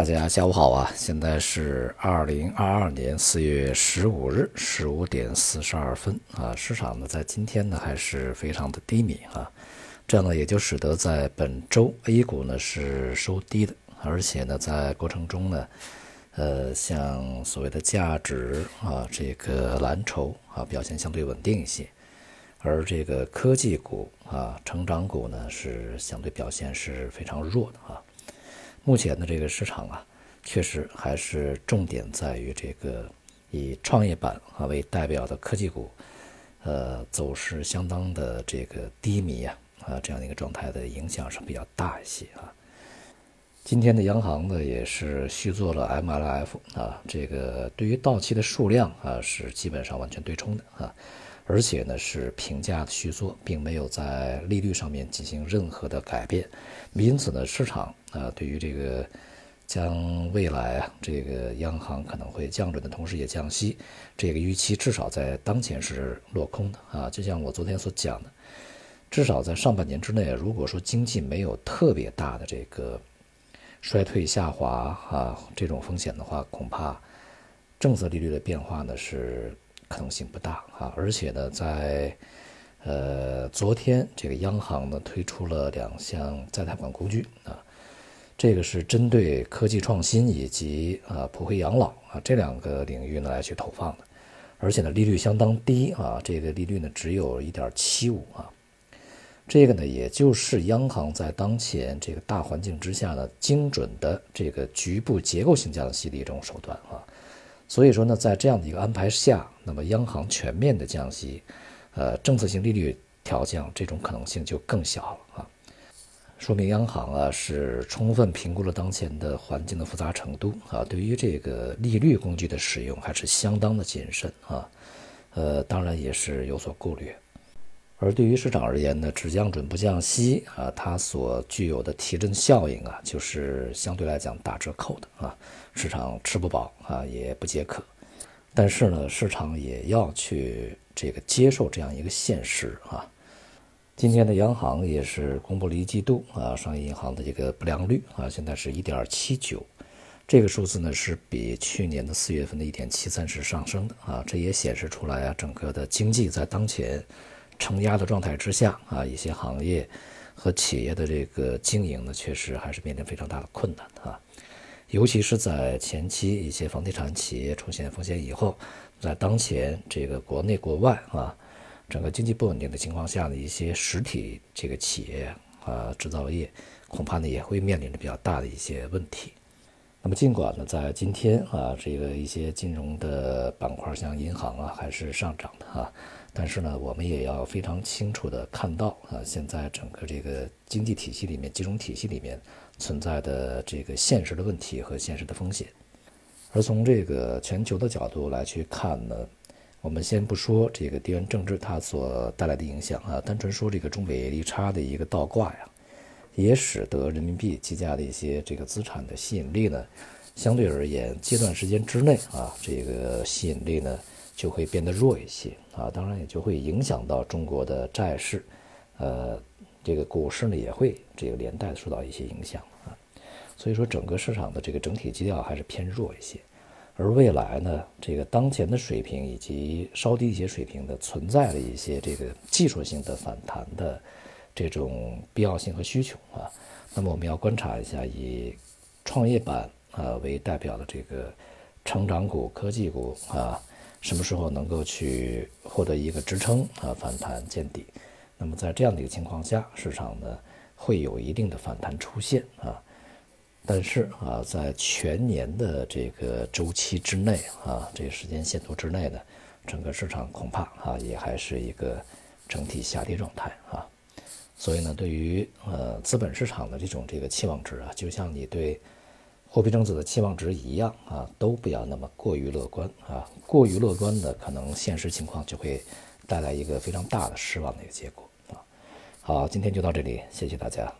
大家下午好啊！现在是二零二二年四月十五日十五点四十二分啊。市场呢在今天呢还是非常的低迷啊，这样呢也就使得在本周 A 股呢是收低的，而且呢在过程中呢，呃，像所谓的价值啊，这个蓝筹啊表现相对稳定一些，而这个科技股啊、成长股呢是相对表现是非常弱的啊。目前的这个市场啊，确实还是重点在于这个以创业板啊为代表的科技股，呃，走势相当的这个低迷啊啊这样的一个状态的影响是比较大一些啊。今天的央行呢也是续做了 MLF 啊，这个对于到期的数量啊是基本上完全对冲的啊，而且呢是平价的续做，并没有在利率上面进行任何的改变，因此呢市场。啊，对于这个将未来啊，这个央行可能会降准的同时也降息，这个预期至少在当前是落空的啊。就像我昨天所讲的，至少在上半年之内，如果说经济没有特别大的这个衰退下滑啊这种风险的话，恐怕政策利率的变化呢是可能性不大啊。而且呢，在呃昨天这个央行呢推出了两项再贷款工具啊。这个是针对科技创新以及啊普惠养老啊这两个领域呢来去投放的，而且呢利率相当低啊，这个利率呢只有一点七五啊，这个呢也就是央行在当前这个大环境之下呢精准的这个局部结构性降息的一种手段啊，所以说呢在这样的一个安排下，那么央行全面的降息，呃政策性利率调降这种可能性就更小了啊。说明央行啊是充分评估了当前的环境的复杂程度啊，对于这个利率工具的使用还是相当的谨慎啊，呃，当然也是有所顾虑。而对于市场而言呢，只降准不降息啊，它所具有的提振效应啊，就是相对来讲打折扣的啊，市场吃不饱啊，也不解渴。但是呢，市场也要去这个接受这样一个现实啊。今天的央行也是公布了一季度啊，商业银行的这个不良率啊，现在是一点七九，这个数字呢是比去年的四月份的一点七三是上升的啊，这也显示出来啊，整个的经济在当前承压的状态之下啊，一些行业和企业的这个经营呢，确实还是面临非常大的困难啊，尤其是在前期一些房地产企业出现风险以后，在当前这个国内国外啊。整个经济不稳定的情况下呢，一些实体这个企业啊，制造业恐怕呢也会面临着比较大的一些问题。那么尽管呢，在今天啊，这个一些金融的板块像银行啊还是上涨的啊，但是呢，我们也要非常清楚的看到啊，现在整个这个经济体系里面、金融体系里面存在的这个现实的问题和现实的风险。而从这个全球的角度来去看呢。我们先不说这个地缘政治它所带来的影响啊，单纯说这个中美利差的一个倒挂呀，也使得人民币计价的一些这个资产的吸引力呢，相对而言，阶段时间之内啊，这个吸引力呢就会变得弱一些啊，当然也就会影响到中国的债市，呃，这个股市呢也会这个连带受到一些影响啊，所以说整个市场的这个整体基调还是偏弱一些。而未来呢，这个当前的水平以及稍低一些水平的存在的一些这个技术性的反弹的这种必要性和需求啊，那么我们要观察一下以创业板啊为代表的这个成长股、科技股啊，什么时候能够去获得一个支撑啊，反弹见底？那么在这样的一个情况下，市场呢会有一定的反弹出现啊。但是啊，在全年的这个周期之内啊，这个时间线图之内呢，整个市场恐怕啊也还是一个整体下跌状态啊。所以呢，对于呃资本市场的这种这个期望值啊，就像你对货币政策的期望值一样啊，都不要那么过于乐观啊。过于乐观的，可能现实情况就会带来一个非常大的失望的一个结果啊。好，今天就到这里，谢谢大家。